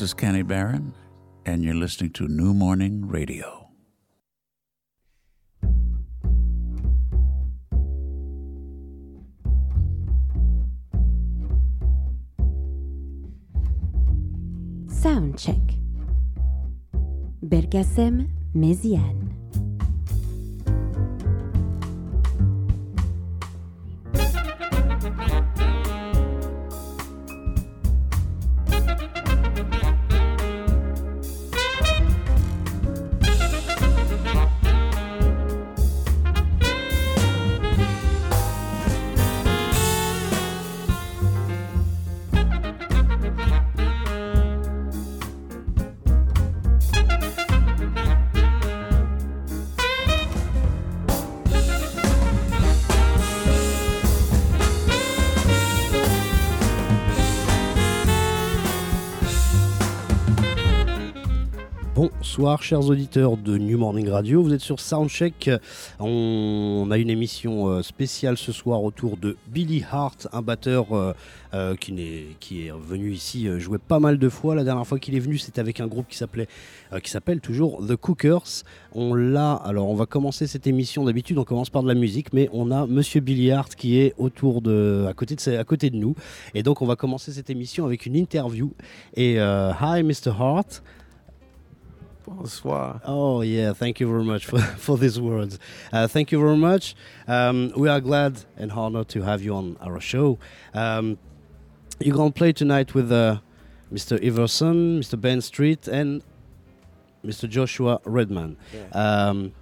This is Kenny Barron, and you're listening to New Morning Radio. Sound check. Bergasem Méziane. Bonsoir chers auditeurs de New Morning Radio, vous êtes sur Soundcheck. On a une émission euh, spéciale ce soir autour de Billy Hart, un batteur euh, euh, qui, est, qui est venu ici jouer pas mal de fois. La dernière fois qu'il est venu, c'était avec un groupe qui s'appelait qui s'appelle toujours The Cookers. On l'a, alors on va commencer cette émission d'habitude, on commence par de la musique, mais on a Monsieur Billy Hart qui est autour de, à côté de, à côté de nous. Et donc on va commencer cette émission avec une interview. Et Hi Mr. Hart. Bonsoir. Oh, yeah. Thank you very much for, for these words. Uh, thank you very much. Um, we are glad and honored to have you on our show. Um, you're going to play tonight with uh, Mr. Iverson, Mr. Ben Street, and Mr. Joshua Redman. Yeah. Um,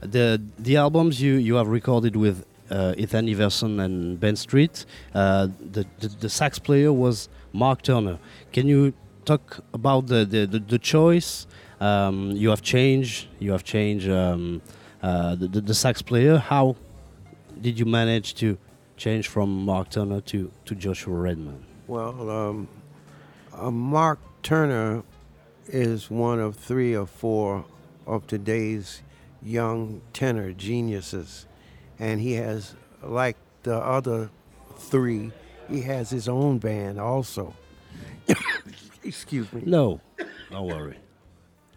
the the albums you, you have recorded with uh, Ethan Iverson and Ben Street, uh, the, the, the sax player was Mark Turner. Can you talk about the, the, the, the choice um, you have changed. You have changed um, uh, the, the, sax player. How did you manage to change from Mark Turner to, to Joshua Redman? Well, um, uh, Mark Turner is one of three or four of today's young tenor geniuses, and he has, like the other three, he has his own band also. Excuse me. No, don't worry.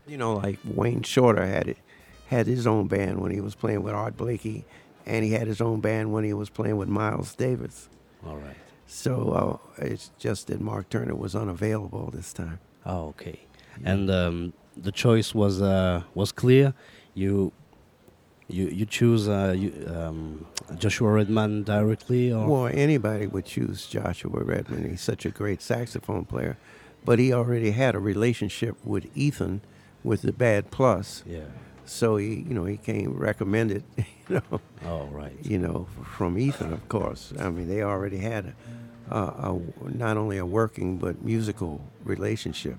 You know, like Wayne Shorter had it, had his own band when he was playing with Art Blakey, and he had his own band when he was playing with Miles Davis. All right. So uh, it's just that Mark Turner was unavailable this time. Oh, okay. Yeah. And um, the choice was uh, was clear. You you you choose uh, you, um, Joshua Redman directly, or well, anybody would choose Joshua Redman. He's such a great saxophone player, but he already had a relationship with Ethan with the bad plus. Yeah. So he, you know, he came recommended, you know. Oh, right. You know, from Ethan, of course. I mean, they already had a, a, a not only a working but musical relationship.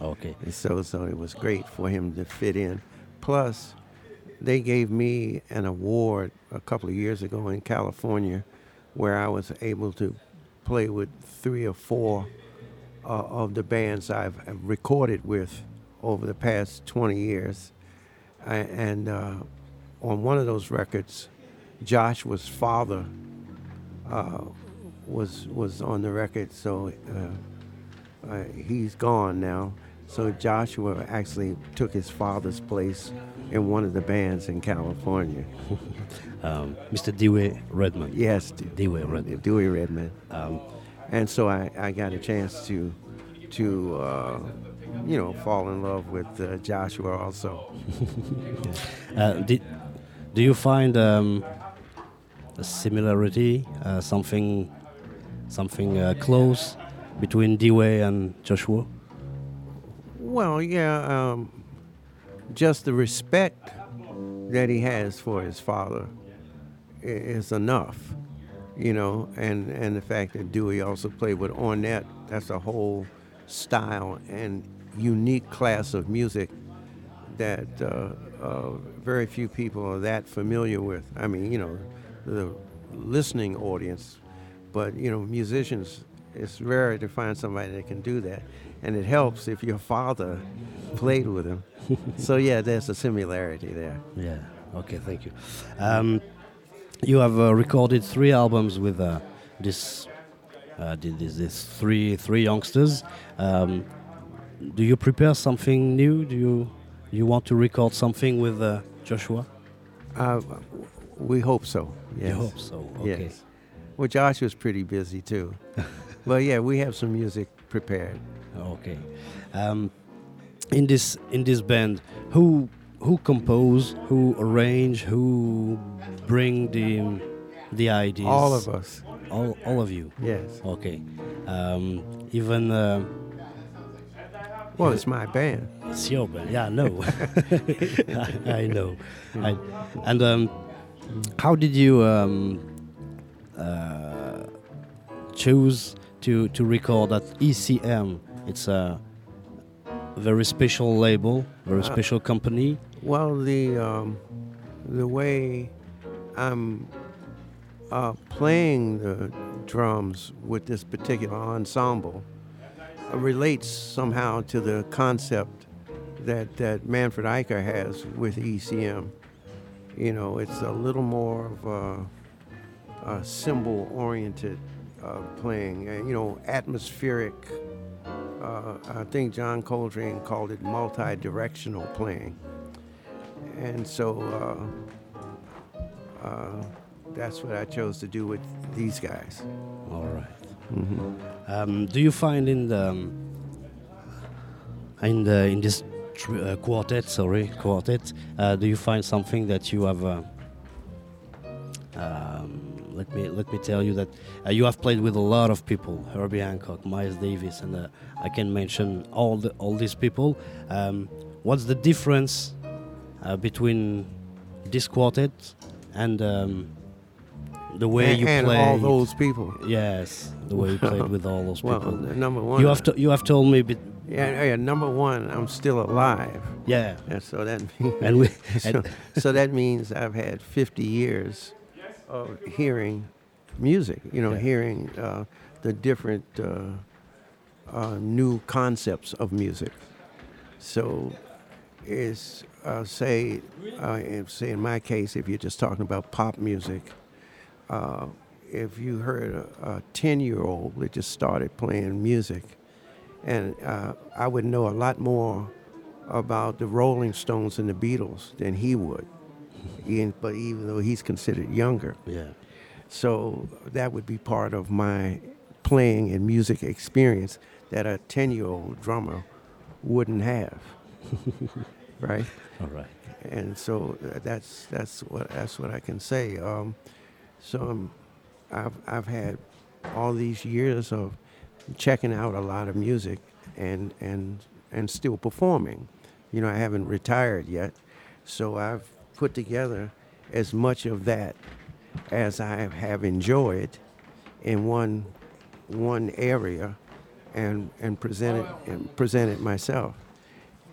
Okay. And so, so it was great for him to fit in. Plus, they gave me an award a couple of years ago in California, where I was able to play with three or four uh, of the bands I've recorded with over the past 20 years. and uh, on one of those records, Joshua's father uh, was was on the record, so uh, uh, he's gone now. So Joshua actually took his father's place in one of the bands in California. um, Mr. Dewey Redman. Yes, Dewey Redman. Dewey Redman. Um, and so I, I got a chance to to uh, you know, fall in love with uh, Joshua also. uh, did, do you find um, a similarity, uh, something, something uh, close between Dewey and Joshua? Well, yeah, um, just the respect that he has for his father is enough, you know, and, and the fact that Dewey also played with Ornette, that's a whole style and unique class of music that uh, uh, very few people are that familiar with. I mean, you know, the listening audience, but you know, musicians. It's rare to find somebody that can do that, and it helps if your father played with him. so yeah, there's a similarity there. Yeah. Okay. Thank you. Um, you have uh, recorded three albums with uh, this, uh, this, this three three youngsters. Um, do you prepare something new? Do you you want to record something with uh, Joshua? Uh, we hope so. Yes. You hope so. Okay. Yes. Well, Joshua's pretty busy too. but yeah, we have some music prepared. Okay. Um, in this in this band, who who compose, who arrange, who bring the the ideas? All of us. All all of you. Yes. Okay. Um, even uh, Well, it's my band. it's your band. Yeah, I know. I, I know. I, and um, how did you um, uh, choose to to record at ECM? It's a very special label, very Uh, special company. Well, the um, the way I'm uh, playing the drums with this particular ensemble relates somehow to the concept that that Manfred Eicher has with ECM. You know, it's a little more of a, a symbol-oriented uh, playing, and you know, atmospheric. Uh, I think John Coltrane called it multi-directional playing and so uh, uh, that's what I chose to do with these guys. All right. Um, do you find in the um, in the in this uh, quartet, sorry, quartet, uh, do you find something that you have? Uh, um, let me let me tell you that uh, you have played with a lot of people: Herbie Hancock, Miles Davis, and uh, I can mention all the all these people. Um, what's the difference uh, between this quartet and um, the way and, you and play? all those people. Yes, the way you played with all those people. Well, number one, You have to, you have told me, but yeah, yeah, number one, I'm still alive, yeah, and so that means, and we, so, so that means I've had 50 years of hearing music. You know, Yeah. hearing uh, the different uh, uh, new concepts of music. So, is uh, say, uh, say in my case, if you're just talking about pop music, uh, if you heard a 10 year old that just started playing music, and uh, I would know a lot more about the Rolling Stones and the Beatles than he would. Ian- but even though he's considered younger, yeah, so that would be part of my playing and music experience that a 10 year old drummer wouldn't have. right? all right, and so uh, that's that's what that's what I can say. Um, so um, I've I've had all these years of checking out a lot of music and and and still performing. You know, I haven't retired yet, so I've put together as much of that as I have enjoyed in one one area and and present it and present myself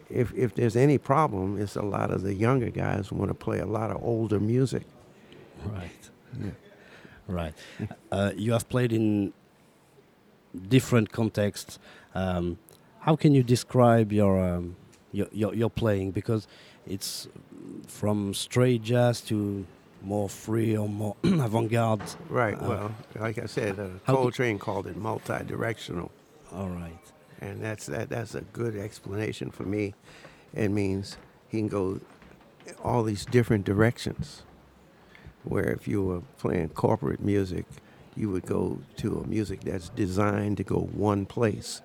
if if there's any problem, it's a lot of the younger guys want to play a lot of older music. right, right. Uh, you have played in different contexts. Um, how can you describe your, um, your your your playing? Because it's from straight jazz to more free or more avant-garde. Right. Uh, well, like I said, uh, Coltrane called it multi-directional, All right. and that's that. That's a good explanation for me. It means he can go all these different directions. Where if you were playing corporate music, you would go to a music that's designed to go one place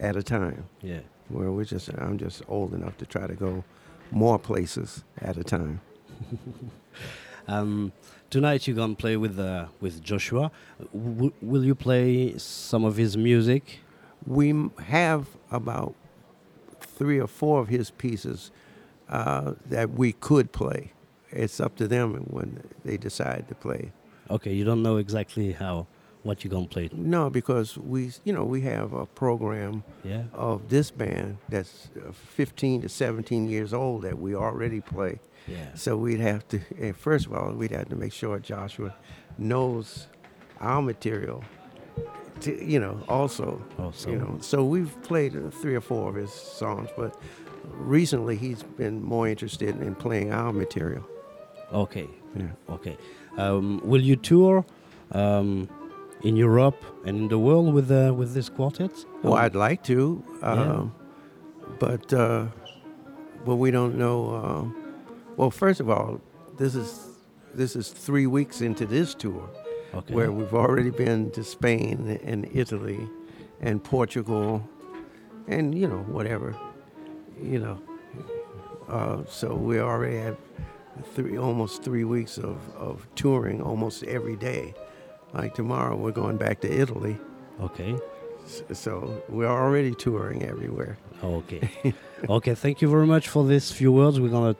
at a time. Yeah. Where we're just, I'm just old enough to try to go more places at a time. Um, tonight you're gonna play with uh, with Joshua. W- will you play some of his music? We m- have about three or four of his pieces uh, that we could play. It's up to them when they decide to play. Okay, you don't know exactly how what you're gonna play. No, because we, you know, we have a program Yeah. of this band that's uh, 15 to 17 years old that we already play. Yeah. So we'd have to, first of all, we'd have to make sure Joshua knows our material, to, you know, also. Also. You know, so we've played uh, three or four of his songs, but recently he's been more interested in playing our material. Okay. Yeah. Okay. Um, will you tour um, in Europe and in the world with uh, with this quartet? Well, I'd like to, uh, but uh, but we don't know. Uh, well, first of all, this is this is three weeks into this tour, okay. where we've already been to Spain and Italy, and Portugal, and you know whatever, you know. Uh, so we already have three almost three weeks of, of touring almost every day. Like tomorrow, we're going back to Italy. okay. So we're already touring everywhere. Okay. okay. Thank you very much for these few words. We're gonna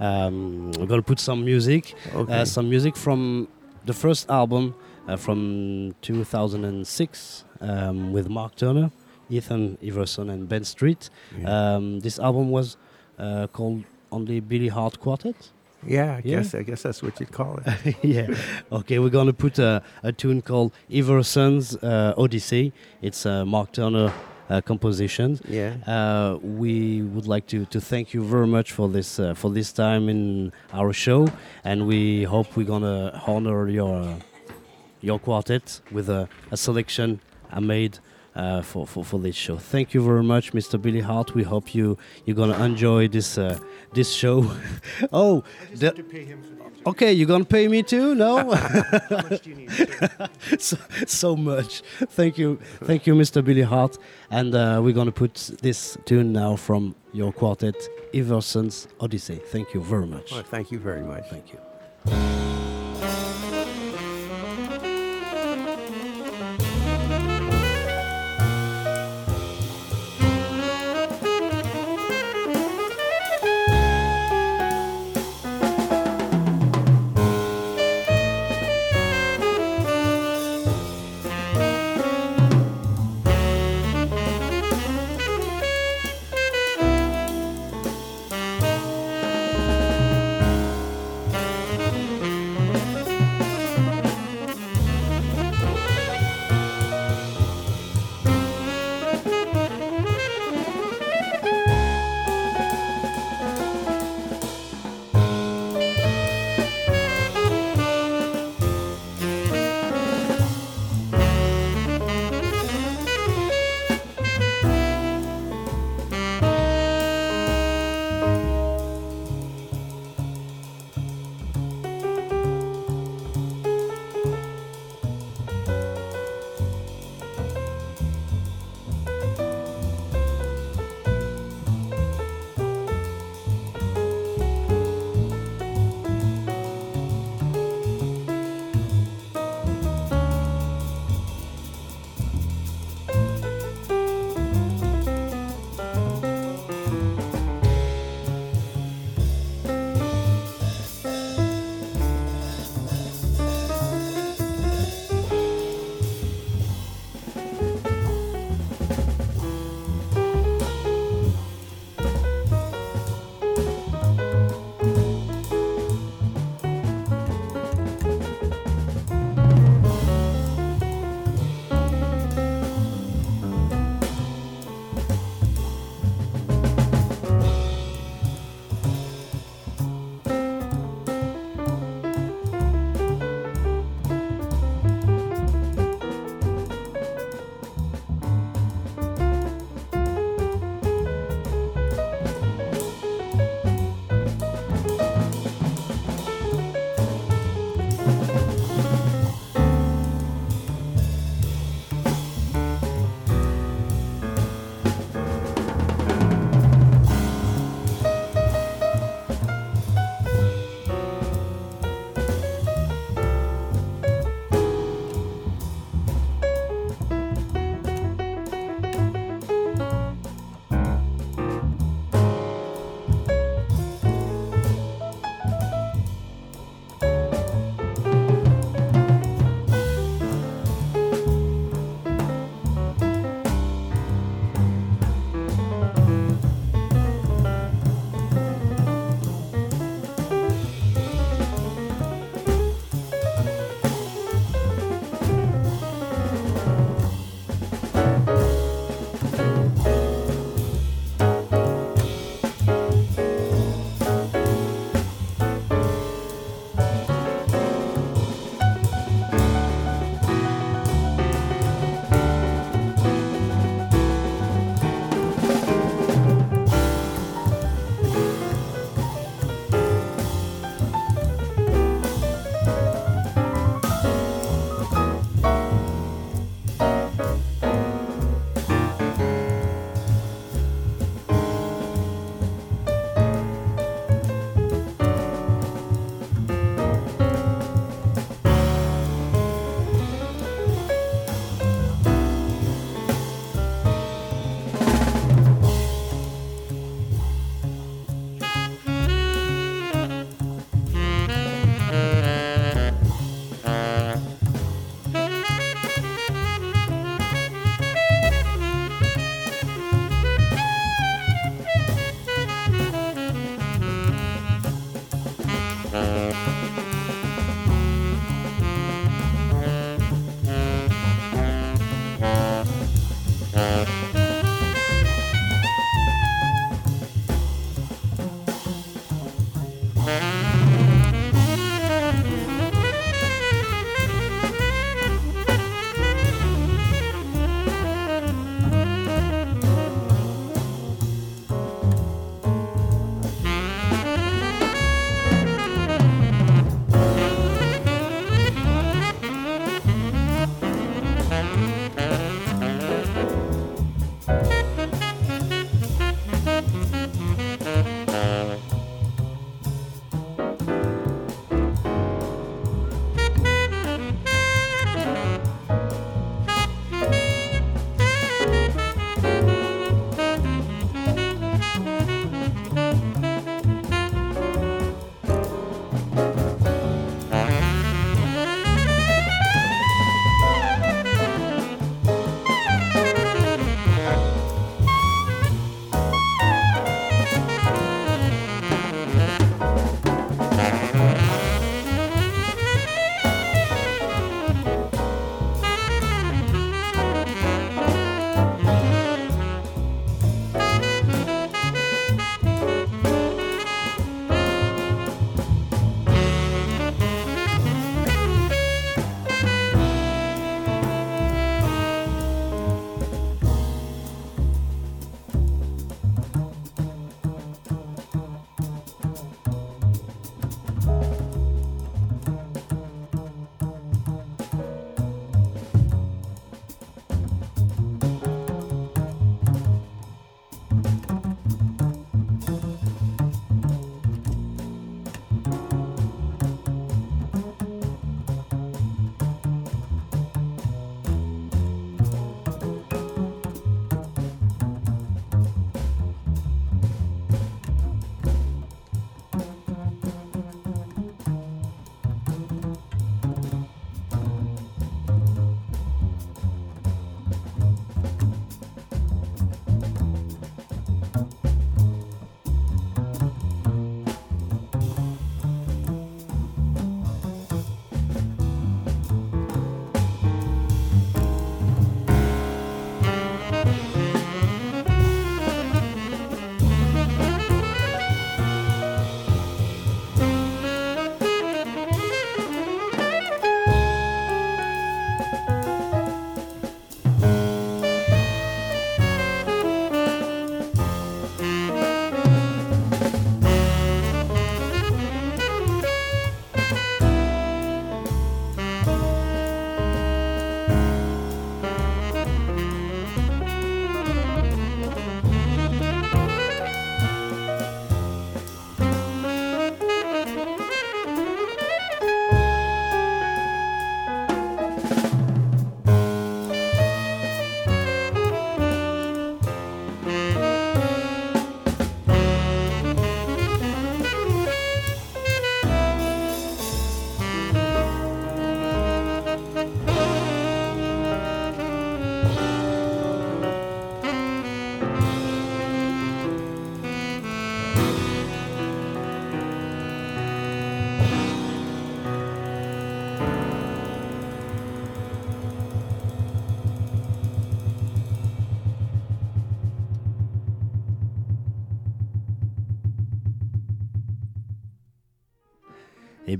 um, we're gonna put some music, Okay. uh, some music from the first album uh, from 2006 um, with Mark Turner, Ethan Iverson, and Ben Street. yeah. Um, this album was uh, called only Billy Hart Quartet. Yeah, I yeah. guess I guess that's what you'd call it. yeah. Okay, we're gonna put a, a tune called Iverson's uh, Odyssey. It's a Mark Turner uh, composition. yeah. Uh, we would like to, to thank you very much for this uh, for this time in our show, and we hope we're gonna honor your uh, your quartet with a, a selection I made uh, for, for, for this show. Thank you very much, Mr. Billy Hart. We hope you you're gonna enjoy this uh, this show. oh, the- okay, you're gonna pay me too? No. so, so much. Thank you, thank you, Mr. Billy Hart. And uh, we're gonna put this tune now from your quartet, Iverson's Odyssey. Thank you very much. Well, thank you very much. Thank you.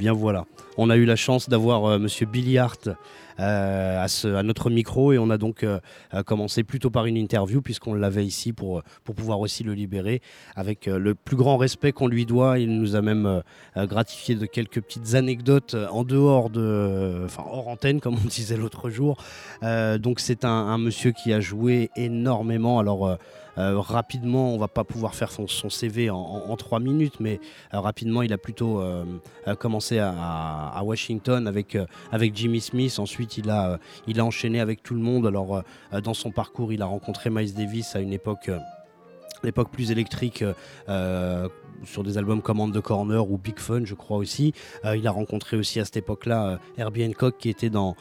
Bien voilà, on a eu la chance d'avoir Monsieur Billy Hart à, à, notre micro et on a donc commencé plutôt par une interview puisqu'on l'avait ici pour, pour pouvoir aussi le libérer avec le plus grand respect qu'on lui doit. Il nous a même gratifié de quelques petites anecdotes en dehors de, enfin hors antenne comme on disait l'autre jour. donc c'est un, un, monsieur qui a joué énormément. Alors euh, rapidement, on va pas pouvoir faire son, CV en, trois minutes, mais euh, rapidement, il a plutôt euh, commencé à, Washington avec, Jimmy Smith. Ensuite, il a, enchaîné avec tout le monde. Alors, dans son parcours, il a rencontré Miles Davis à une époque plus électrique sur des albums comme The Corner ou Big Fun je crois aussi. il a rencontré aussi à cette époque-là Herbie Hancock qui était dans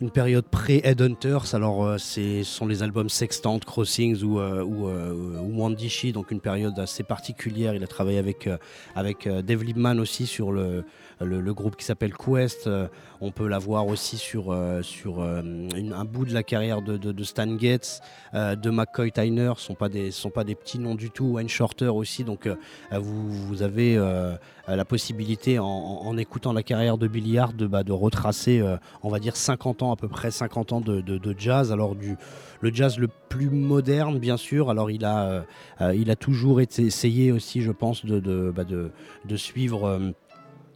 une période pré-Headhunters. Alors, euh, ce sont les albums Sextant, Crossings ou, euh, ou, euh, donc une période assez particulière. Il a travaillé avec, avec Dave Liebman aussi sur le, le, groupe qui s'appelle Quest. on peut l'avoir aussi sur, sur un bout de la carrière de, de, Stan Getz, de McCoy Tyner. Ce ne sont, pas des, sont pas des petits noms du tout. Wayne Shorter aussi. Donc, vous, vous, avez la possibilité, en, écoutant la carrière de Billy de, bah, de retracer, on va dire, 50 ans à peu près 50 ans de, jazz. Alors du le jazz le plus moderne, bien sûr. Alors il a, euh, euh, il a toujours été essayé aussi, je pense, de, de, bah, suivre, euh,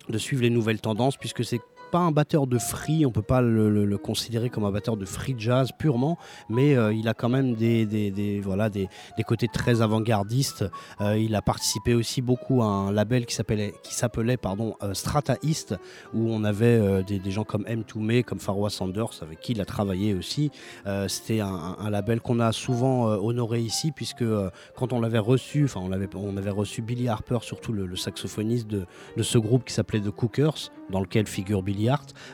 de suivre les nouvelles tendances, puisque c'est pas un batteur de free, on peut pas le, considérer comme un batteur de free jazz purement, mais euh, il a quand même des, voilà, des, côtés très avant-gardistes. Euh, il a participé aussi beaucoup à un label qui s'appelait, qui s'appelait pardon, euh, Strata East, où on avait des, gens comme M. Toomey, comme Farwa Sanders, avec qui il a travaillé aussi. C'était un, label qu'on a souvent honoré ici, puisque quand on l'avait reçu, enfin on on avait reçu Billy Harper, surtout le, saxophoniste de, de ce groupe qui s'appelait The Cookers, dans lequel figure Billy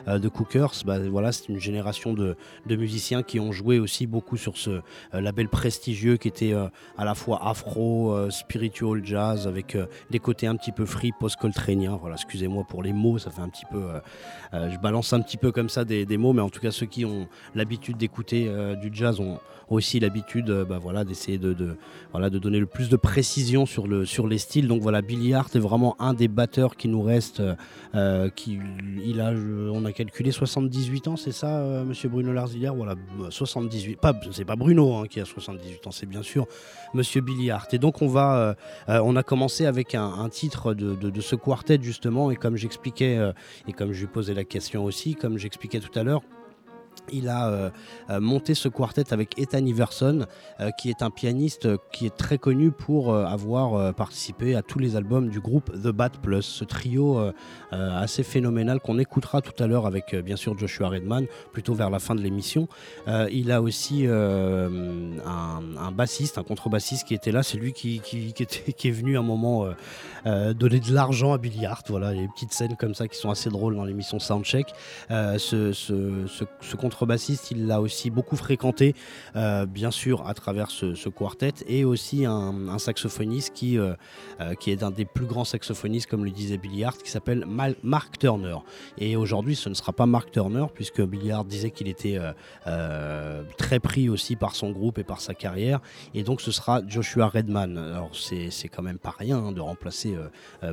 Euh, de Cookers. Bah, voilà, c'est une génération de, musiciens qui ont joué aussi beaucoup sur ce euh, label prestigieux qui était euh, à la fois afro, spiritual jazz, avec des côtés un petit peu free, post-coltranien. Voilà, excusez-moi pour les mots, ça fait un petit peu. je balance un petit peu comme ça des, des, mots, mais en tout cas, ceux qui ont l'habitude d'écouter du jazz ont, aussi l'habitude euh, bah, voilà, d'essayer de, voilà, de donner le plus de précision sur, le, sur les styles. Donc voilà, Billy Hart est vraiment un des batteurs qui nous reste. Euh, qui, il a, on a calculé 78 ans, c'est ça, euh, monsieur Bruno Larzilière? Voilà, 78. Pas, c'est pas Bruno hein, qui a 78 ans, c'est bien sûr monsieur Billy Hart. Et donc on va, on a commencé avec un, titre de, ce quartet justement, et comme j'expliquais, et comme je lui posais la question aussi, comme j'expliquais tout à l'heure, il a euh, euh, monté ce quartet avec Ethan Iverson, euh, qui est un pianiste qui est très connu pour avoir participé à tous les albums du groupe The Bad Plus, ce trio assez phénoménal qu'on écoutera tout à l'heure avec bien sûr Joshua Redman, plutôt vers la fin de l'émission. il a aussi un, bassiste, un contrebassiste qui était là, c'est lui qui, est venu un moment donner de l'argent à Billy Hart. Voilà, des petites scènes comme ça qui sont assez drôles dans l'émission Soundcheck. ce contrebassiste, il l'a aussi beaucoup fréquenté, euh, bien sûr, à travers ce, quartet, et aussi un, saxophoniste qui, euh, euh, qui est un des plus grands saxophonistes, comme le disait Billy Hart, qui s'appelle Mark Turner. Et aujourd'hui, ce ne sera pas Mark Turner, puisque Billy Hart disait qu'il était très pris aussi par son groupe et par sa carrière, et donc ce sera Joshua Redman. Alors, c'est quand même pas rien hein, de remplacer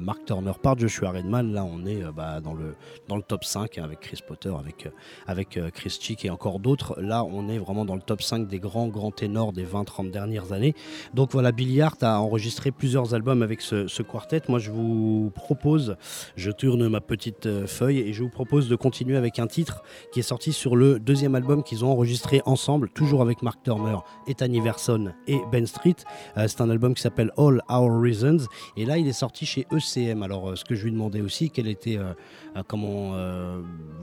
Mark Turner par Joshua Redman. Là, on est bah, dans, le, dans le top 5 hein, avec Chris Potter, avec, avec Chris et encore d'autres. Là, on est vraiment dans le top 5 des grands, grands ténors des 20-30 dernières années. Donc voilà, Billy Hart a enregistré plusieurs albums avec ce, quartet. Moi, je vous propose, je tourne ma petite euh, feuille et je vous propose de continuer avec un titre qui est sorti sur le deuxième album qu'ils ont enregistré ensemble, toujours avec Mark Turner, Ethan Iverson et Ben Street. Euh, c'est un album qui s'appelle All Our Reasons. Et là, il est sorti chez ECM. Alors, euh, ce que je lui demandais aussi, quel était, comment,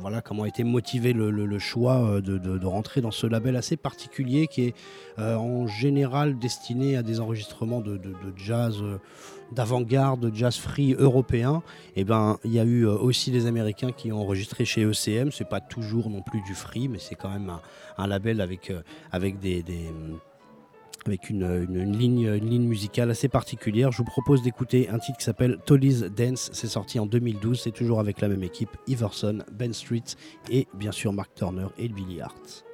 voilà, comment a été motivé le choix euh, de, rentrer dans ce label assez particulier qui est euh, en général destiné à des enregistrements de, jazz euh, d'avant-garde, de jazz free européen. Eh ben, il y a eu aussi des Américains qui ont enregistré chez ECM. C'est pas toujours non plus du free, mais c'est quand même un, label avec des, avec une, ligne, musicale assez particulière. Je vous propose d'écouter un titre qui s'appelle Tolly's Dance. C'est sorti en 2012. C'est toujours avec la même équipe Iverson, Ben Street et bien sûr Mark Turner et Billy Hart.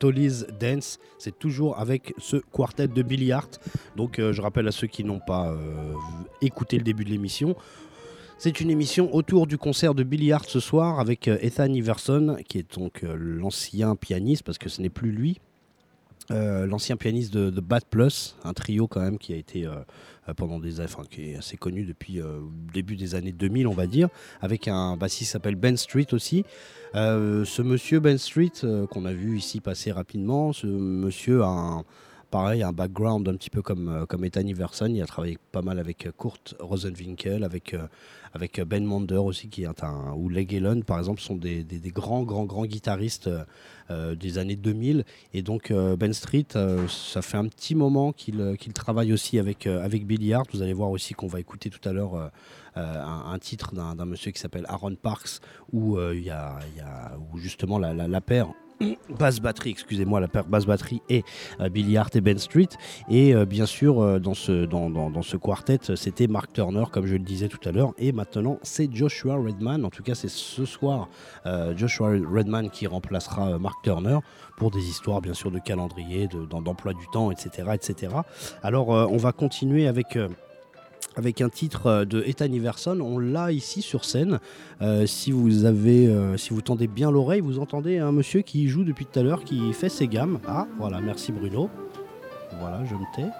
Tolly's Dance. C'est toujours avec ce quartet de Billy Hart. Donc euh, je rappelle à ceux qui n'ont pas euh, écouté le début de l'émission. C'est une émission autour du concert de Billy Hart ce soir avec euh, Ethan Iverson, qui est donc l'ancien pianiste, parce que ce n'est plus lui, l'ancien pianiste de, Bad Plus, un trio quand même qui a été pendant des enfin, qui est assez connu depuis le début des années 2000 on va dire, avec un bassiste qui s'appelle Ben Street aussi. Euh, ce monsieur Ben Street, euh, qu'on a vu ici passer rapidement, ce monsieur a un, pareil, un background un petit peu comme, euh, comme Ethan Iverson. Il a travaillé pas mal avec Kurt Rosenwinkel, avec, avec Ben Monder aussi, qui est un, ou Leg Allen, par exemple, sont des, des, grands, grands, grands guitaristes des années 2000. Et donc, Ben Street, ça fait un petit moment qu'il travaille aussi avec, avec Billy. Vous allez voir aussi qu'on va écouter tout à l'heure euh, un, titre d'un monsieur qui s'appelle Aaron Parks, où euh, il y, a, justement la, paire basse batterie, excusez-moi, la paire basse batterie et euh, Billy Hart et Ben Street. Et bien sûr, dans ce, dans, ce quartet, c'était Mark Turner, comme je le disais tout à l'heure. Et maintenant, c'est Joshua Redman. En tout cas, c'est ce soir Joshua Redman qui remplacera Mark Turner pour des histoires, bien sûr, de calendrier, d'emploi du temps, etc., etc. Alors, on va continuer avec avec un titre euh, de Ethan Iverson. On l'a ici sur scène. Euh, si vous avez, euh, si vous tendez bien l'oreille, vous entendez un monsieur qui joue depuis tout à l'heure, qui fait ses gammes. Ah, voilà, merci Bruno. Voilà, je me tais.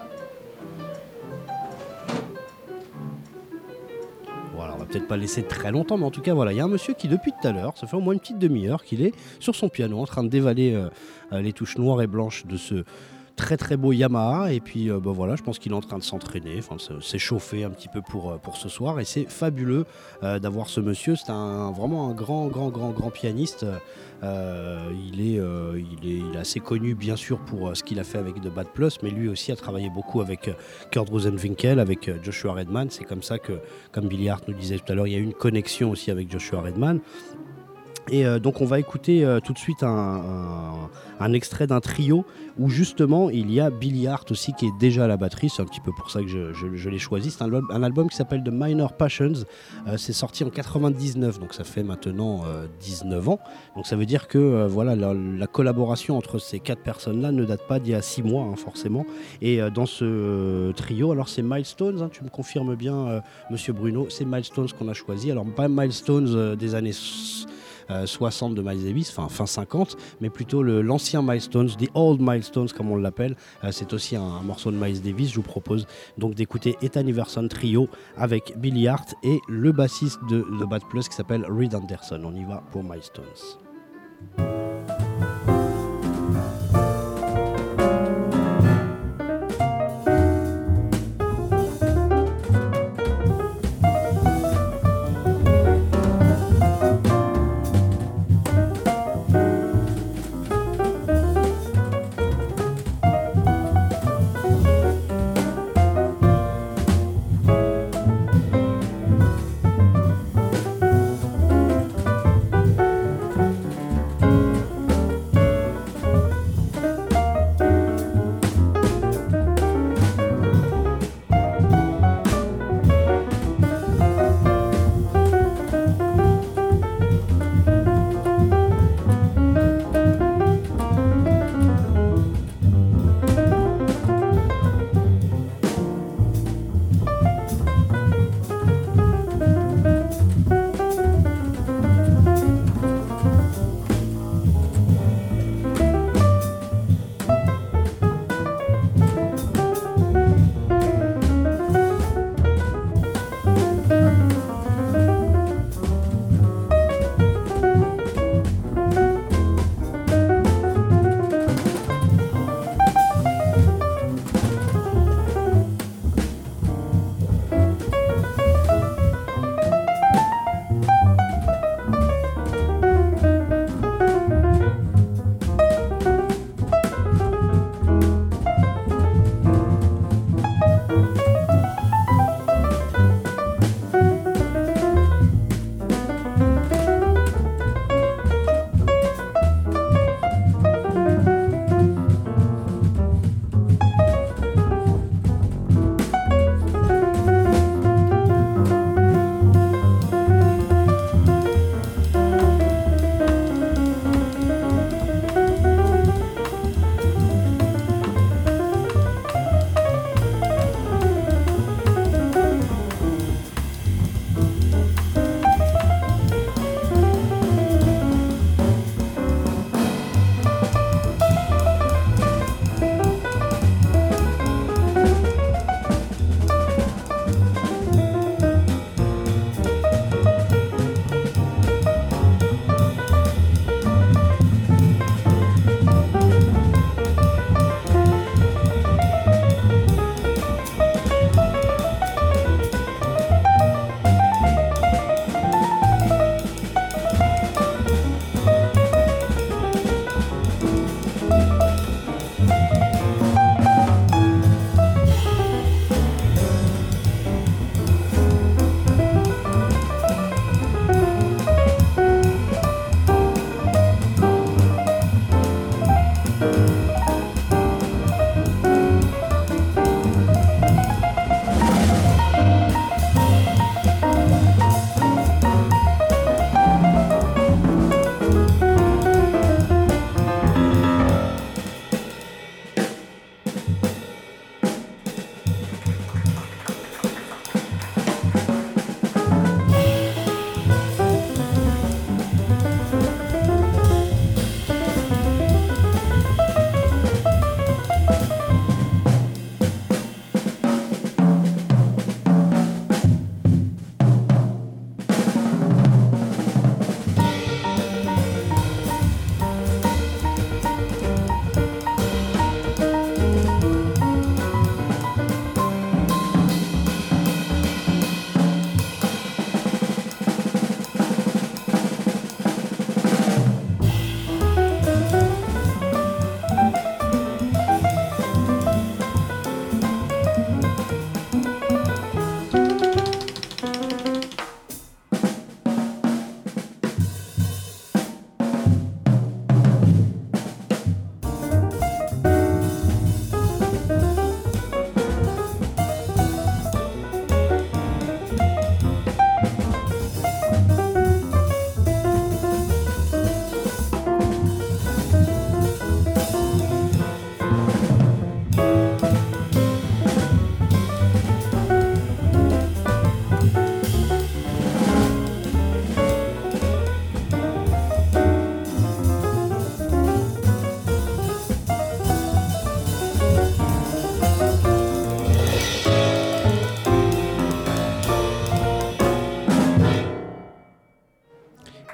Voilà, on va peut-être pas laisser très longtemps, mais en tout cas, voilà, il y a un monsieur qui depuis tout à l'heure, ça fait au moins une petite demi-heure qu'il est sur son piano en train de dévaler les touches noires et blanches de ce très très beau Yamaha. Et puis euh, bah, voilà je pense qu'il est en train de s'entraîner. Enfin s'échauffer un petit peu pour, euh, pour ce soir. Et c'est fabuleux euh, d'avoir ce monsieur. C'est un, vraiment un grand grand grand grand pianiste. Il, est, il, est, il est assez connu bien sûr pour ce qu'il a fait avec The Bad Plus. Mais lui aussi a travaillé beaucoup avec Kurt Rosenwinkel avec Joshua Redman. C'est comme ça que comme Billy Hart nous disait tout à l'heure il y a une connexion aussi avec Joshua Redman Et euh, donc on va écouter euh, tout de suite un, extrait d'un trio où justement il y a Billy Hart aussi qui est déjà à la batterie. C'est un petit peu pour ça que je, l'ai choisi. C'est un, album- qui s'appelle The Minor Passions. Euh, c'est sorti en 99, donc ça fait maintenant euh, 19 ans. Donc ça veut dire que voilà la, la collaboration entre ces quatre personnes-là ne date pas d'il y a 6 mois hein, forcément. Et dans ce trio, alors c'est Milestones, hein, tu me confirmes bien, Monsieur Bruno, c'est Milestones qu'on a choisi. Alors pas Milestones des années 60 de Miles Davis, enfin fin 50, mais plutôt l'ancien Milestones, The Old Milestones comme on l'appelle. Euh, c'est aussi un, un morceau de Miles Davis. Je vous propose donc d'écouter Ethan Iverson Trio avec Billy Hart et le bassiste de The Bad Plus qui s'appelle Reed Anderson. On y va pour Milestones.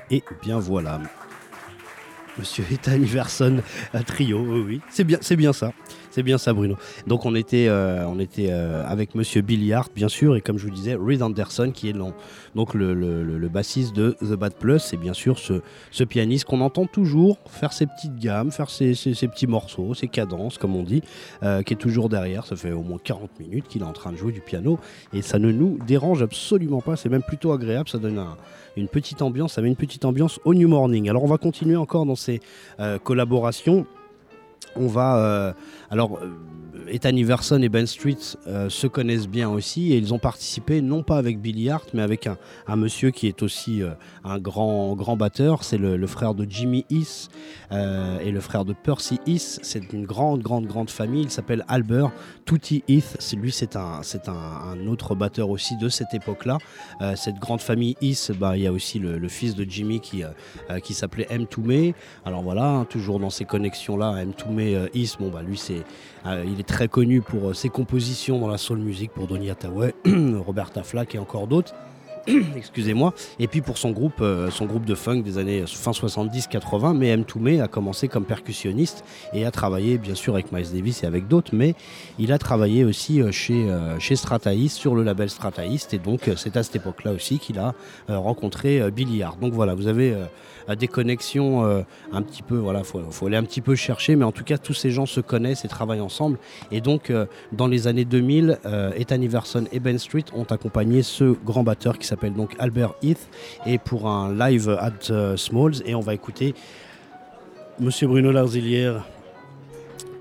Et bien voilà. Monsieur Ethan Iverson trio, oui, c'est bien ça. C'est bien ça, Bruno. Donc on était, euh, on était euh, avec Monsieur Billy Hart, bien sûr, et comme je vous disais, Reed Anderson, qui est donc le, bassiste de The Bad Plus, c'est bien sûr ce, pianiste qu'on entend toujours faire ses petites gammes, faire ses, petits morceaux, ses cadences, comme on dit, euh, qui est toujours derrière. Ça fait au moins 40 minutes qu'il est en train de jouer du piano, et ça ne nous dérange absolument pas. C'est même plutôt agréable. Ça donne une petite ambiance, ça met une petite ambiance au New Morning. Alors on va continuer encore dans ces collaborations on va. Alors, euh, Ethan Iverson et Ben Street euh, se connaissent bien aussi et ils ont participé non pas avec Billy Hart mais avec un, monsieur qui est aussi un grand, grand batteur, c'est le, frère de Jimmy East et le frère de Percy East. C'est une grande, grande, grande famille. Il s'appelle Albert Tutti Heath. Lui, c'est un, autre batteur aussi de cette époque-là. cette grande famille East, bah, il y a aussi le, fils de Jimmy qui, s'appelait M. Toomey. Alors voilà, hein, toujours dans ces connexions-là, M. Toomey euh, Is, bon bah lui c'est, euh, il est très connu pour euh, ses compositions dans la soul music pour Donny Hathaway, Roberta Flack et encore d'autres. excusez-moi, et puis pour son groupe, son groupe de funk des années fin 70-80, mais M. Toomey a commencé comme percussionniste et a travaillé bien sûr avec Miles Davis et avec d'autres, mais il a travaillé aussi chez, chez Strataïs, sur le label Strataïs, et donc c'est à cette époque-là aussi qu'il a rencontré Billy Hart. Donc voilà, vous avez des connexions euh, un petit peu, voilà, faut, faut aller un petit peu chercher, mais en tout cas, tous ces gens se connaissent et travaillent ensemble. Et donc, euh, dans les années 2000, euh, Ethan Iverson et Ben Street ont accompagné ce grand batteur qui s'appelle donc Albert Heath, et pour un live at Smalls, et on va écouter Monsieur Bruno Larzilière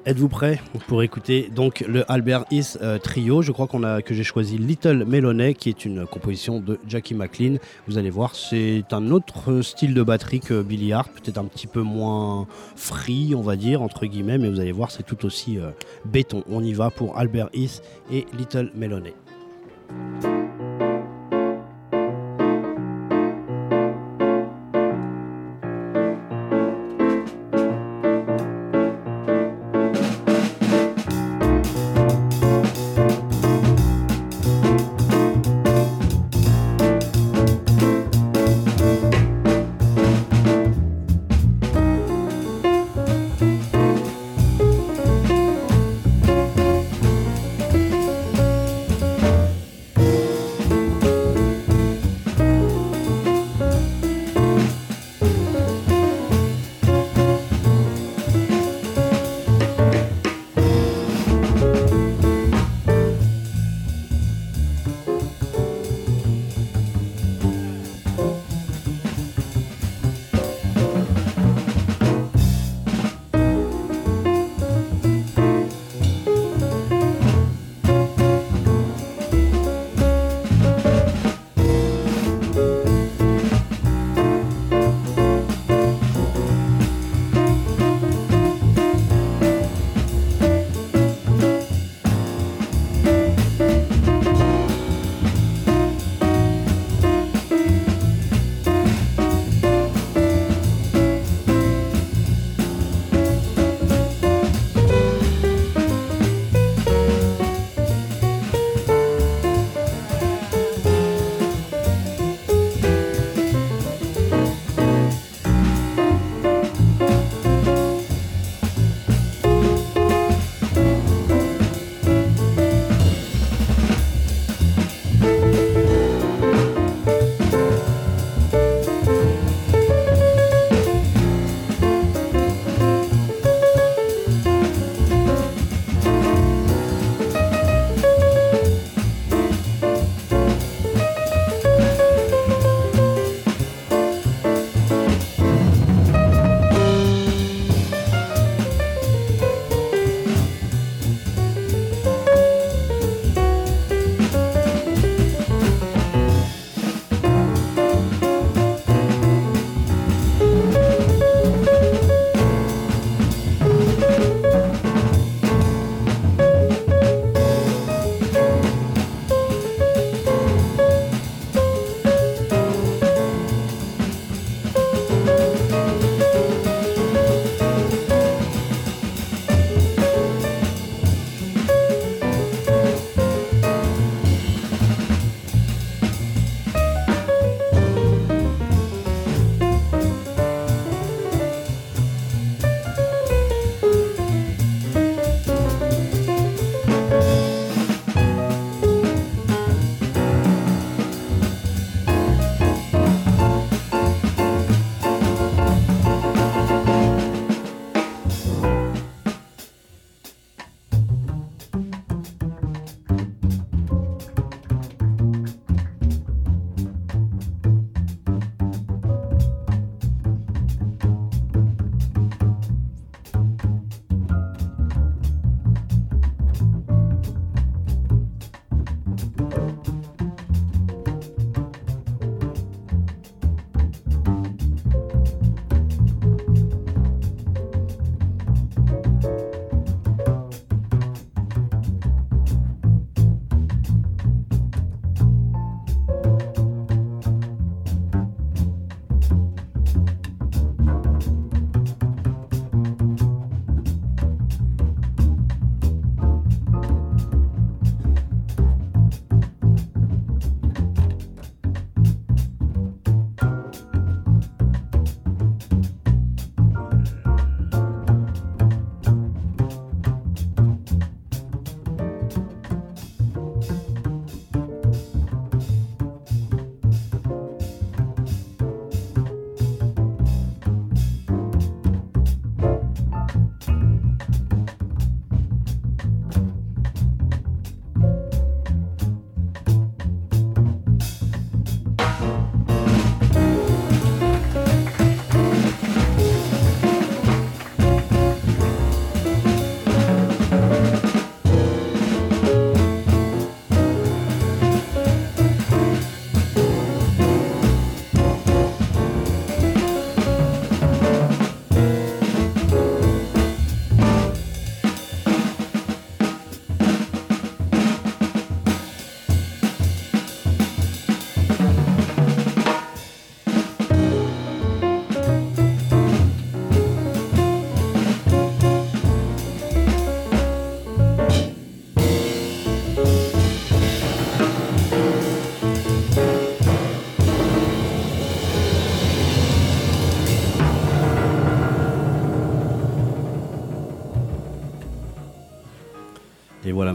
Êtes-vous prêts pour écouter donc le Albert Is euh, Trio? Je crois qu'on a, que j'ai choisi Little Melonais, qui est une composition de Jackie McLean. Vous allez voir, c'est un autre style de batterie que Billy Hart, peut-être un petit peu moins free, on va dire, entre guillemets, mais vous allez voir, c'est tout aussi euh, béton. On y va pour Albert Is et Little Melonais.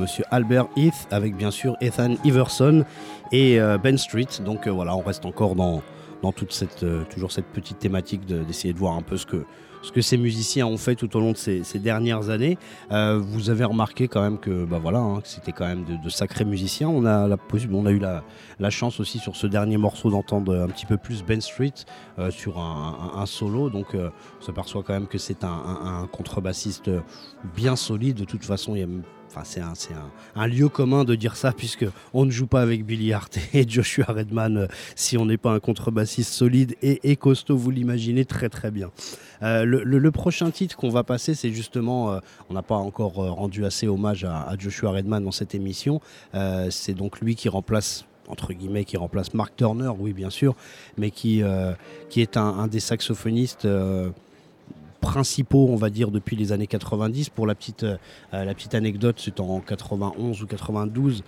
Monsieur Albert Heath, avec bien sûr Ethan Iverson et Ben Street. Donc voilà, on reste encore dans, dans toute cette, toujours cette petite thématique d'essayer de, voir un peu ce que, ce que ces musiciens ont fait tout au long de ces, dernières années. Euh, vous avez remarqué quand même que, bah voilà, hein, c'était quand même de, sacrés musiciens. On a, la, on a eu la, chance aussi sur ce dernier morceau d'entendre un petit peu plus Ben Street euh, sur un, solo. Donc euh, on s'aperçoit quand même que c'est un, contrebassiste bien solide. De toute façon, il a C'est un, lieu commun de dire ça, puisque on ne joue pas avec Billy Hart et Joshua Redman euh, si on n'est pas un contrebassiste solide et, costaud, vous l'imaginez très très bien. Euh, le, prochain titre qu'on va passer, c'est justement, euh, on n'a pas encore rendu assez hommage à, Joshua Redman dans cette émission, c'est donc lui qui remplace entre guillemets, qui remplace Mark Turner, oui bien sûr, mais qui, qui est un des saxophonistes principaux, on va dire, depuis les années 90. Pour la petite, euh, la petite anecdote, c'est en 91 ou 92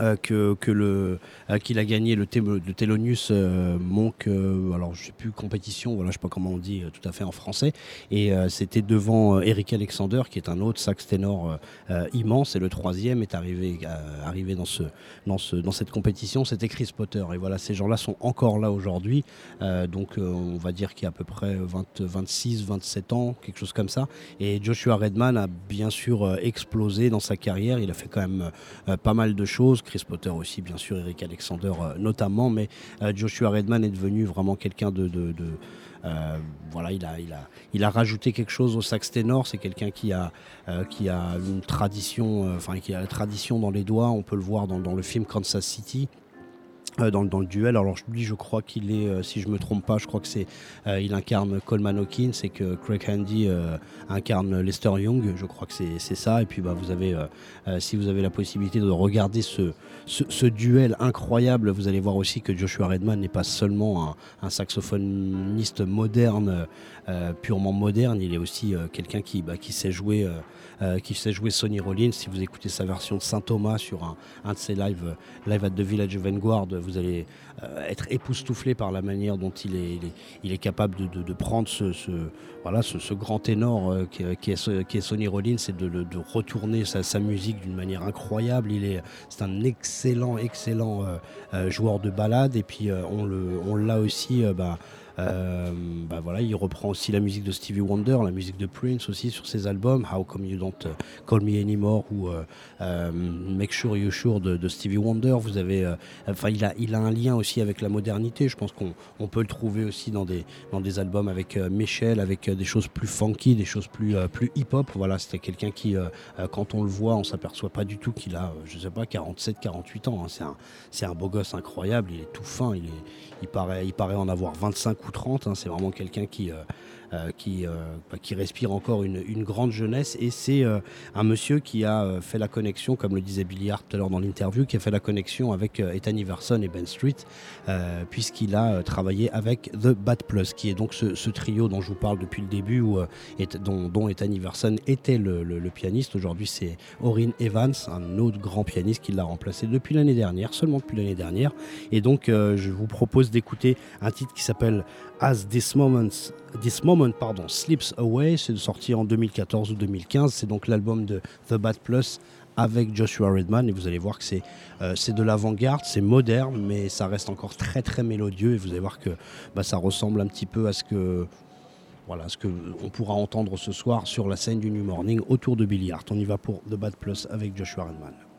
euh, que, que le euh, qu'il a gagné le, le Thelonious euh, Monk alors je sais plus compétition voilà je sais pas comment on dit tout à fait en français. Et c'était devant Eric Alexander qui est un autre sax ténor immense. Et le troisième est arrivé arrivé dans ce dans ce dans cette compétition. C'était Chris Potter. Et voilà ces gens-là sont encore là aujourd'hui. Donc on va dire qu'il y a à peu près 20, 26 27 ans quelque chose comme ça. Et Joshua Redman a bien sûr explosé dans sa carrière. Il a fait quand même pas mal de choses Chris Potter aussi, bien sûr, Eric Alexander euh, notamment, mais euh, Joshua Redman est devenu vraiment quelqu'un de, euh, voilà, il a, rajouté quelque chose au sax ténor. C'est quelqu'un qui a, une tradition, enfin qui a la tradition dans les doigts. On peut le voir dans le film Kansas City. Euh, dans, le duel. Alors lui, je crois qu'il est, euh, si je me trompe pas, je crois que c'est, euh, il incarne Coleman Hawkins et que Craig Handy incarne Lester Young. Je crois que c'est ça. Et puis bah vous avez, si vous avez la possibilité de regarder ce, duel incroyable, vous allez voir aussi que Joshua Redman n'est pas seulement un, saxophoniste moderne, purement moderne. Il est aussi quelqu'un bah, qui sait jouer euh, qui sait jouer Sonny Rollins. Si vous écoutez sa version de Saint Thomas sur un, de ses lives, euh, live at the Village of Vanguard, vous allez euh, être époustouflé par la manière dont il est, il est, capable de, prendre ce, voilà, ce, grand ténor qui, est, Sonny Rollins et de, retourner sa, musique d'une manière incroyable. Il est, c'est un excellent, excellent joueur de ballade et puis on, le, on l'a aussi. Bah, bah voilà, il reprend aussi la musique de Stevie Wonder, la musique de Prince aussi sur ses albums, How Come You Don't euh, Call Me Anymore ou euh, Make Sure You Sure de, Stevie Wonder. Vous avez, enfin, il a, il a un lien aussi avec la modernité. Je pense qu'on on peut le trouver aussi dans des, dans des albums avec Michel, avec des choses plus funky, des choses plus, plus hip-hop. Voilà, c'était quelqu'un qui, quand on le voit, on s'aperçoit pas du tout qu'il a, je sais pas, 47, 48 ans. Hein. C'est un, un beau gosse incroyable. Il est tout fin. Il est, il paraît, il paraît en avoir 25 ou 30. Hein. c'est vraiment quelqu'un qui, euh, qui, euh, bah, qui respire encore une, grande jeunesse. Et c'est euh, un monsieur qui a fait la connexion, comme le disait Billy Hart tout à l'heure dans l'interview, qui a fait la connexion avec Ethan Iverson et Ben Street, puisqu'il a travaillé avec The Bad Plus, qui est donc ce, trio dont je vous parle depuis le début, où, dont, dont, Ethan Iverson était le, pianiste. Aujourd'hui, c'est Orin Evans, un autre grand pianiste qui l'a remplacé depuis l'année dernière, seulement depuis l'année dernière. Et donc, je vous propose d'écouter un titre qui s'appelle As This Moment, This Moment pardon, Slips Away, c'est sorti en 2014 ou 2015, c'est donc l'album de The Bad Plus avec Joshua Redman et vous allez voir que c'est euh, de l'avant-garde, c'est moderne mais ça reste encore très très mélodieux et vous allez voir que bah, ça ressemble un petit peu à ce que voilà ce que on pourra entendre ce soir sur la scène du New Morning autour de Billy. On y va pour The Bad Plus avec Joshua Redman.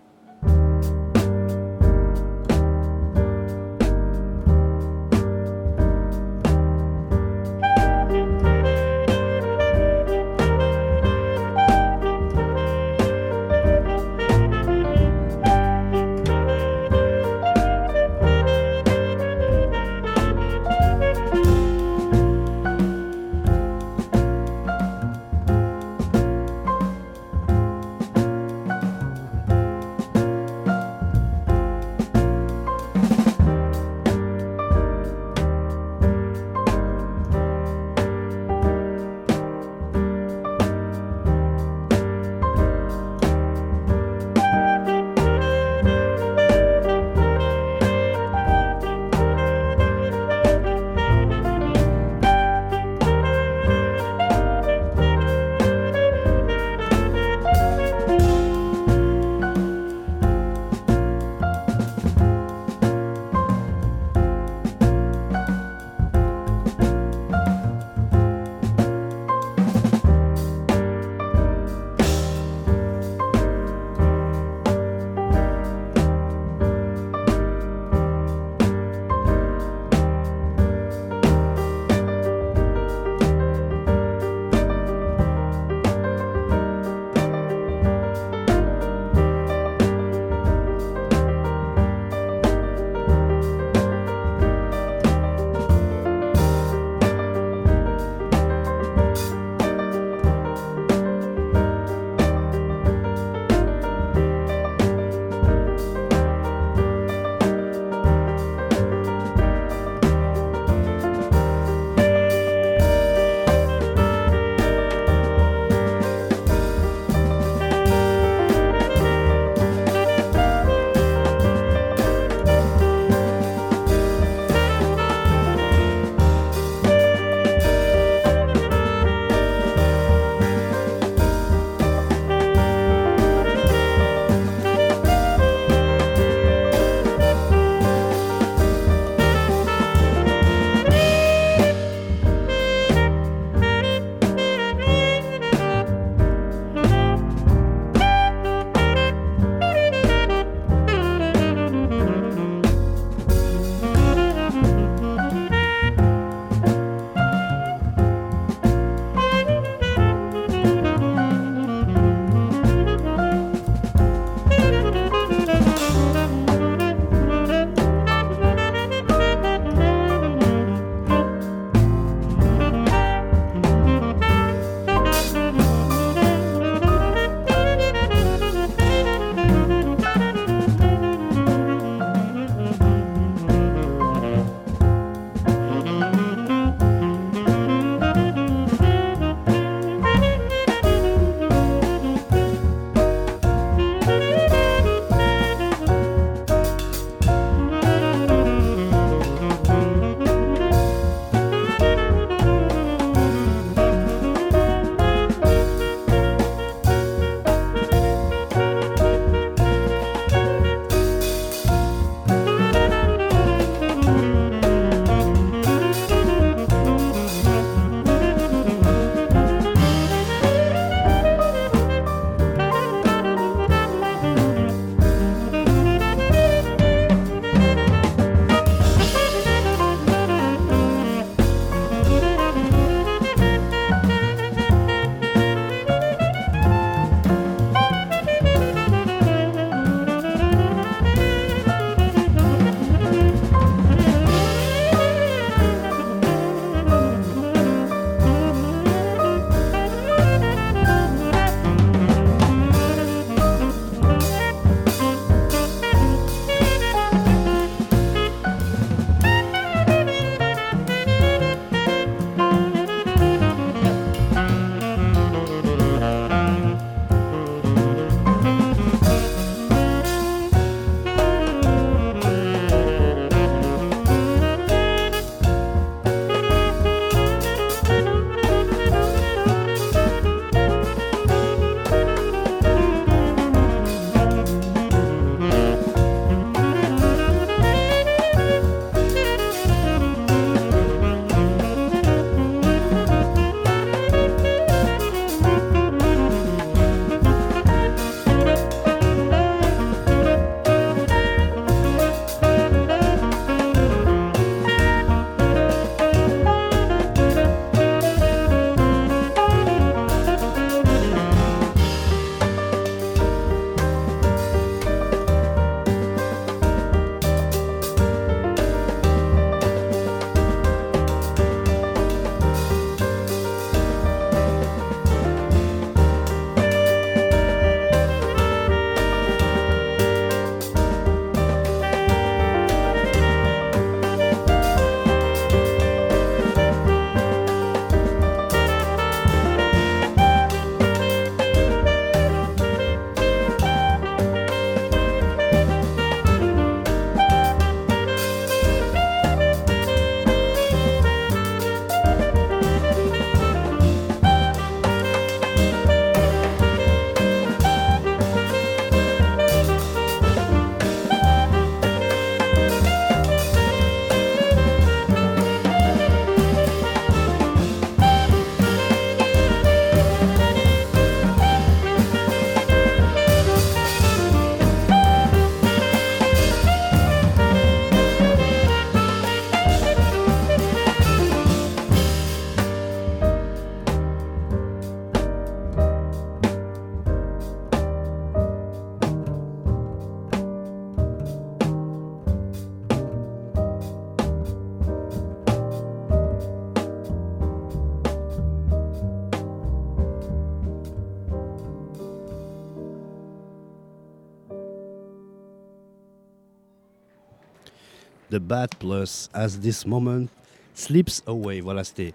Plus As This Moment Slips Away. Voilà, c'était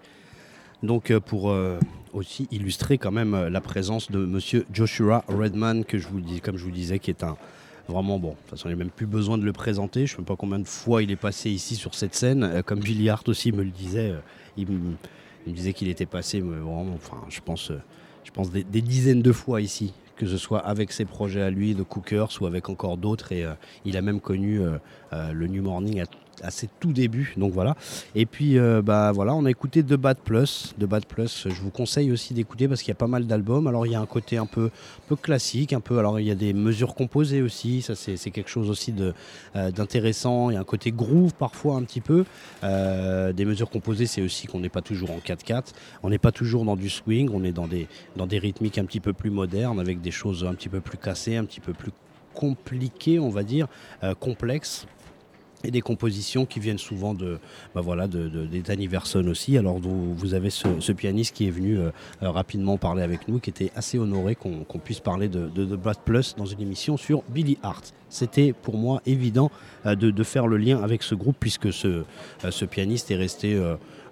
donc euh, pour euh, aussi illustrer quand même euh, la présence de Monsieur Joshua Redman, que je vous dis, comme je vous disais, qui est un vraiment bon. De toute façon, il n'y a même plus besoin de le présenter. Je ne sais pas combien de fois il est passé ici sur cette scène. comme Billy Hart aussi me le disait, il, me, disait qu'il était passé vraiment, enfin, je pense, je pense des, dizaines de fois ici que ce soit avec ses projets à lui de Cookers ou avec encore d'autres. Et il a même connu le New Morning à à ses tout débuts. Donc voilà. Et puis euh, bah voilà, on a écouté The Bad Plus. The Bad Plus, je vous conseille aussi d'écouter parce qu'il y a pas mal d'albums. Alors il y a un côté un peu, peu classique, un peu. Alors il y a des mesures composées aussi. Ça c'est quelque chose aussi euh, d'intéressant. il y a un côté groove parfois un petit peu. Euh, des mesures composées, c'est aussi qu'on n'est pas toujours en 4-4. On n'est pas toujours dans du swing. On est dans des, dans des rythmiques un petit peu plus modernes avec des choses un petit peu plus cassées, un petit peu plus compliquées, on va dire, complexes et des compositions qui viennent souvent de, bah voilà, de, de, aussi. Alors vous, avez ce, pianiste qui est venu euh, euh, rapidement parler avec nous, qui était assez honoré qu'on puisse parler de, de, Bad Plus dans une émission sur Billy Hart. C'était pour moi évident euh, de, faire le lien avec ce groupe puisque ce, ce pianiste est resté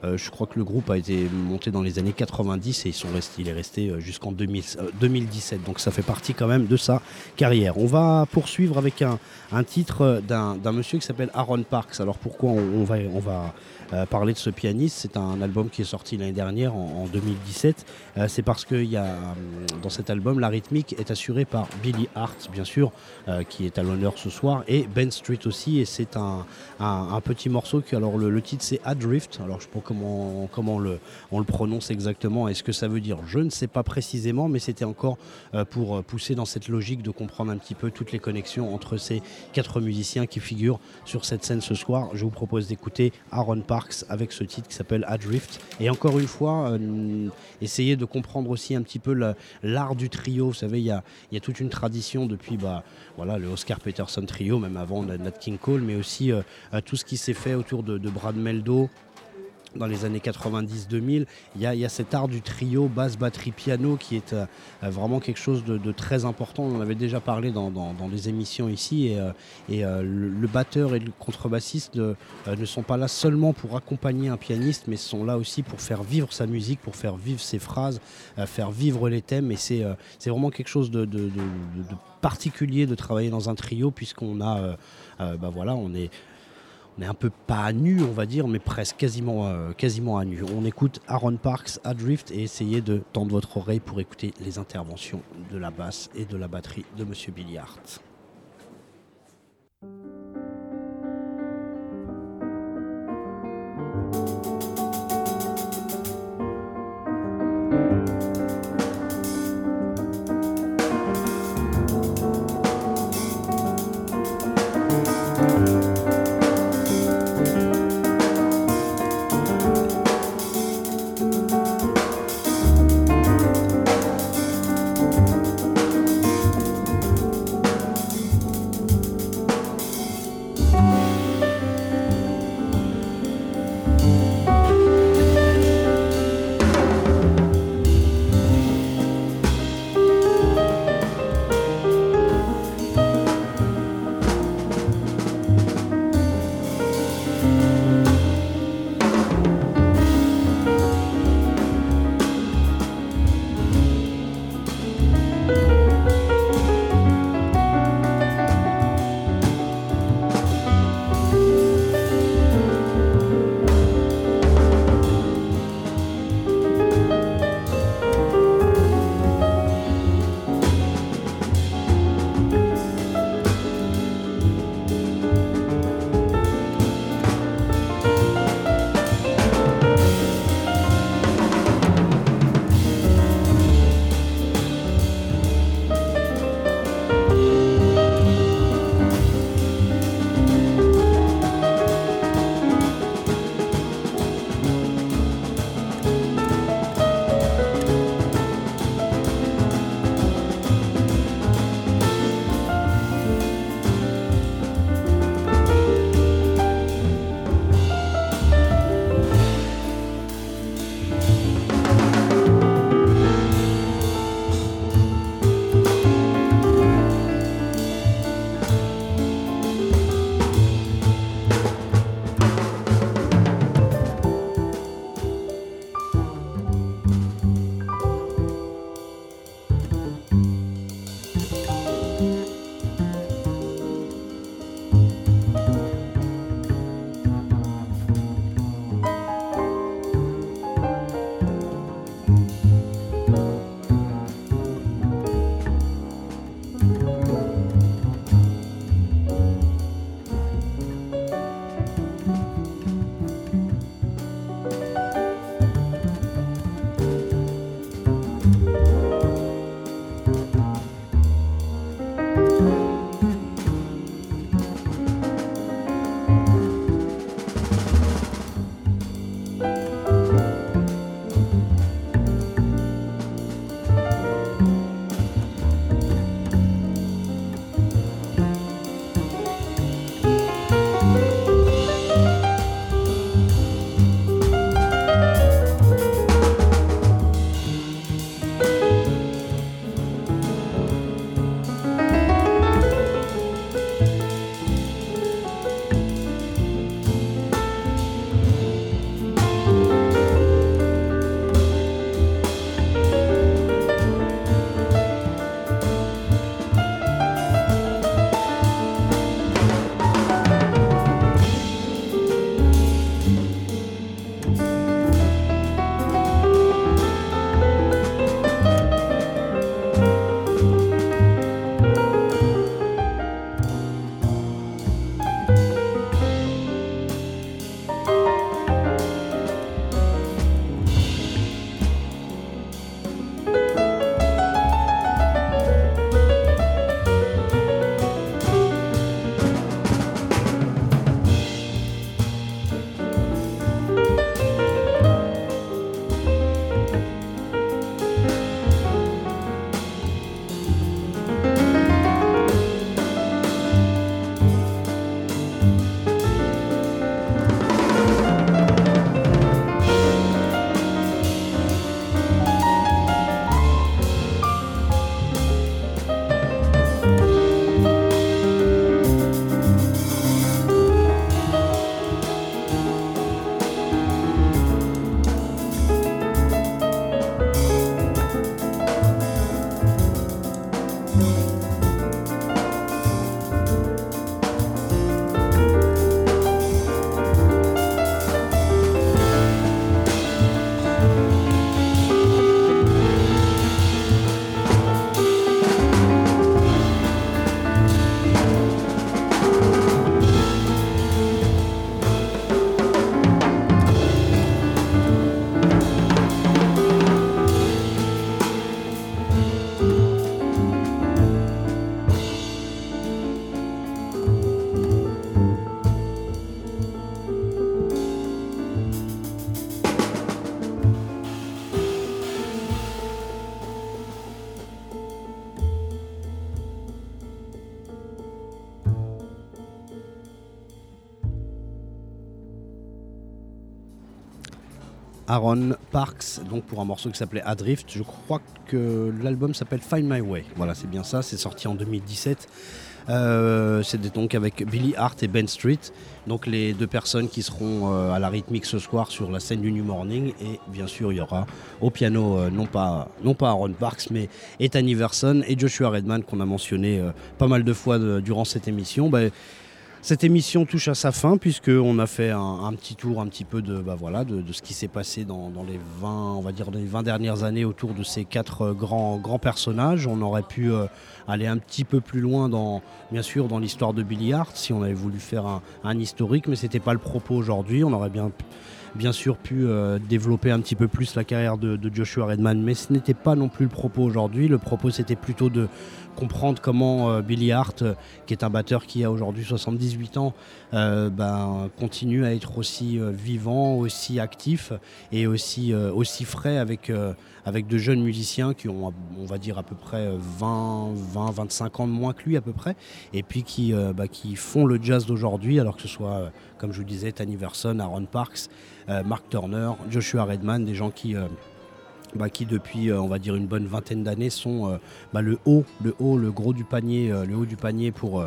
euh, je crois que le groupe a été monté dans les années 90 et ils sont restés, il est resté euh, jusqu'en 2017. Euh, Donc ça fait partie quand même de sa carrière. On va poursuivre avec un, titre d'un monsieur qui s'appelle Aaron Parks. Alors pourquoi on, va, on va euh, parler de ce pianiste. C'est un album qui est sorti l'année dernière, en, 2017. Euh, c'est parce que y a, euh, dans cet album, la rythmique est assurée par Billy Hart, bien sûr, qui est à l'honneur ce soir, et Ben Street aussi. Et c'est un, un, petit morceau que, alors le, titre c'est Adrift. Alors je sais pas comment, comment on le prononce exactement. Est-ce que ça veut dire Je ne sais pas précisément, mais c'était encore pour pousser dans cette logique de comprendre un petit peu toutes les connexions entre ces quatre musiciens qui figurent sur cette scène ce soir. Je vous propose d'écouter Aaron Park avec ce titre qui s'appelle Adrift. Et encore une fois, euh, essayer de comprendre aussi un petit peu l'art du trio. Vous savez, il y a, toute une tradition depuis bah, voilà, le Oscar Peterson Trio, même avant Nat King Cole, mais aussi euh, tout ce qui s'est fait autour de, de Brad Meldo, dans les années 90-2000, il y, a cet art du trio basse, batterie, piano qui est euh, euh, vraiment quelque chose de, très important. On en avait déjà parlé dans, les émissions ici. Et, euh, le, batteur et le contrebassiste ne sont pas là seulement pour accompagner un pianiste, mais sont là aussi pour faire vivre sa musique, pour faire vivre ses phrases, faire vivre les thèmes. Et c'est vraiment quelque chose de, particulier de travailler dans un trio puisqu'on a, bah voilà, on est est un peu pas à nu, on va dire, mais presque quasiment, euh, quasiment à nu. On écoute Aaron Parks, Adrift, et essayez de tendre votre oreille pour écouter les interventions de la basse et de la batterie de Monsieur Billiard. Aaron Parks, donc pour un morceau qui s'appelait Adrift. Je crois que l'album s'appelle Find My Way. Voilà, c'est bien ça. C'est sorti en 2017. Euh, c'est donc avec Billy Hart et Ben Street, donc les deux personnes qui seront euh, à la rythmique ce soir sur la scène du New Morning. Et bien sûr, il y aura au piano euh, non, pas, non pas Aaron Parks, mais Ethan Iverson et Joshua Redman qu'on a mentionné pas mal de fois durant cette émission. Bah, cette émission touche à sa fin puisqu'on a fait un, petit tour un petit peu de, bah voilà, de, ce qui s'est passé dans, les 20, on va dire les 20 dernières années autour de ces quatre euh, grands, grands personnages. On aurait pu euh, aller un petit peu plus loin dans, bien sûr, dans l'histoire de Billy Hart si on avait voulu faire un, historique, mais ce n'était pas le propos aujourd'hui. On aurait bien bien sûr pu euh, développer un petit peu plus la carrière de, de Joshua Redman, mais ce n'était pas non plus le propos aujourd'hui. Le propos c'était plutôt de, comprendre comment euh, Billy Hart, euh, qui est un batteur qui a aujourd'hui 78 ans, euh, ben, continue à être aussi vivant, aussi actif et aussi, frais avec, avec de jeunes musiciens qui ont, on va dire, à peu près 20, 20 25 ans de moins que lui à peu près, et puis qui, bah, qui font le jazz d'aujourd'hui, alors que ce soit, comme je vous disais, Tanny Verson, Aaron Parks, Mark Turner, Joshua Redman, des gens qui bah, qui depuis euh, on va dire une bonne vingtaine d'années sont euh, bah, le haut, le haut, le gros du panier, euh, le haut du panier pour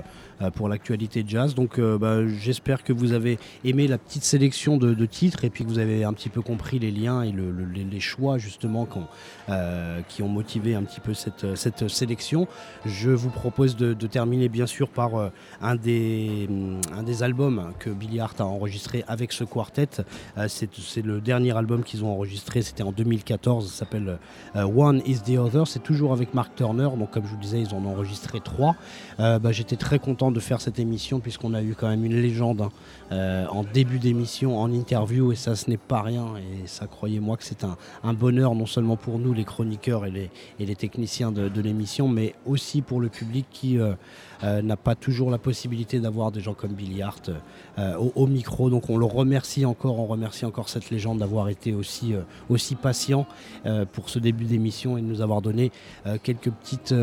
pour l'actualité jazz. Donc bah, j'espère que vous avez aimé la petite sélection de, titres et puis que vous avez un petit peu compris les liens et les, choix justement qui ont motivé un petit peu cette, cette sélection. Je vous propose de, terminer bien sûr par un, des, un des albums que Billy Hart a enregistré avec ce quartet. C'est le dernier album qu'ils ont enregistré, c'était en 2014, ça s'appelle One is the Other. C'est toujours avec Mark Turner, donc comme je vous disais, ils en ont enregistré trois. Bah, j'étais très content de faire cette émission puisqu'on a eu quand même une légende euh, en début d'émission, en interview, et ça ce n'est pas rien. Et ça, croyez-moi que c'est un, bonheur non seulement pour nous, les chroniqueurs et les, techniciens de, l'émission, mais aussi pour le public qui euh, euh, n'a pas toujours la possibilité d'avoir des gens comme Billy Hart au, micro. Donc on le remercie encore, on remercie encore cette légende d'avoir été aussi, aussi patient pour ce début d'émission et de nous avoir donné quelques, petites,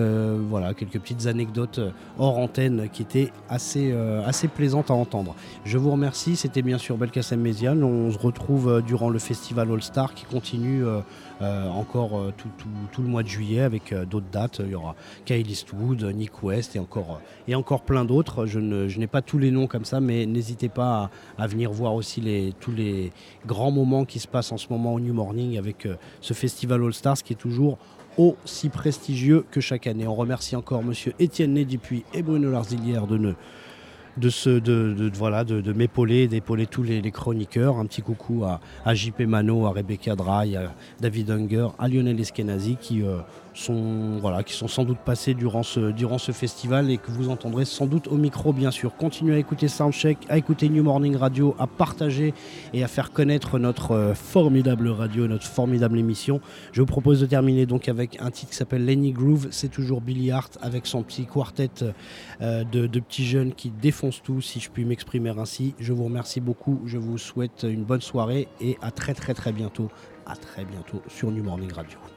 anecdotes hors antenne qui étaient assez, euh, assez plaisante à entendre. Je vous remercie, c'était bien sûr Belkacem Méziane. On se retrouve euh, durant le festival All Star qui continue euh, encore tout, le mois de juillet avec d'autres dates. Il y aura Kyle Eastwood, Nick West et encore, et encore plein d'autres. Je, n'ai pas tous les noms comme ça, mais n'hésitez pas à, venir voir aussi tous les grands moments qui se passent en ce moment au New Morning avec ce festival All Stars qui est toujours aussi prestigieux que chaque année. On remercie encore Monsieur Étienne Nédipuis et Bruno Larzilière de, de, ce, de, voilà, de, m'épauler, d'épauler tous les, chroniqueurs. Un petit coucou à, à JP Mano, à Rebecca Dry, à David Unger, à Lionel Eskenazi qui euh, qui sont sans doute passés durant ce, festival et que vous entendrez sans doute au micro, bien sûr. Continuez à écouter Soundcheck, à écouter New Morning Radio, à partager et à faire connaître notre euh, formidable radio, notre formidable émission. Je vous propose de terminer donc avec un titre qui s'appelle Lenny Groove. C'est toujours Billy Hart avec son petit quartet euh, de, petits jeunes qui défoncent tout, si je puis m'exprimer ainsi. Je vous remercie beaucoup. Je vous souhaite une bonne soirée et à très très. À très bientôt sur New Morning Radio.